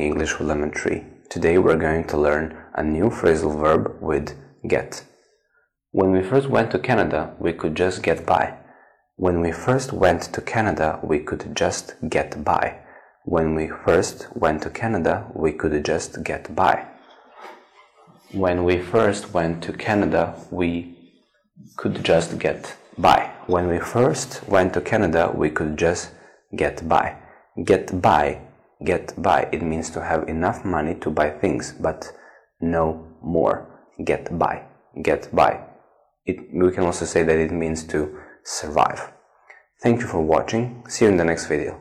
English with Lemon Tree. Today we're going to learn a new phrasal verb with get. When we first went to Canada, we could just get by. When we first went to Canada, we could just get by. When we first went to Canada, we could just get by. When we first went to Canada, we could just get by. When we first went to Canada, we could just get by. Get by, get by. It means to have enough money to buy things, but no more. Get by. Get by. It, we can also say that it means to survive. Thank you for watching. See you in the next video.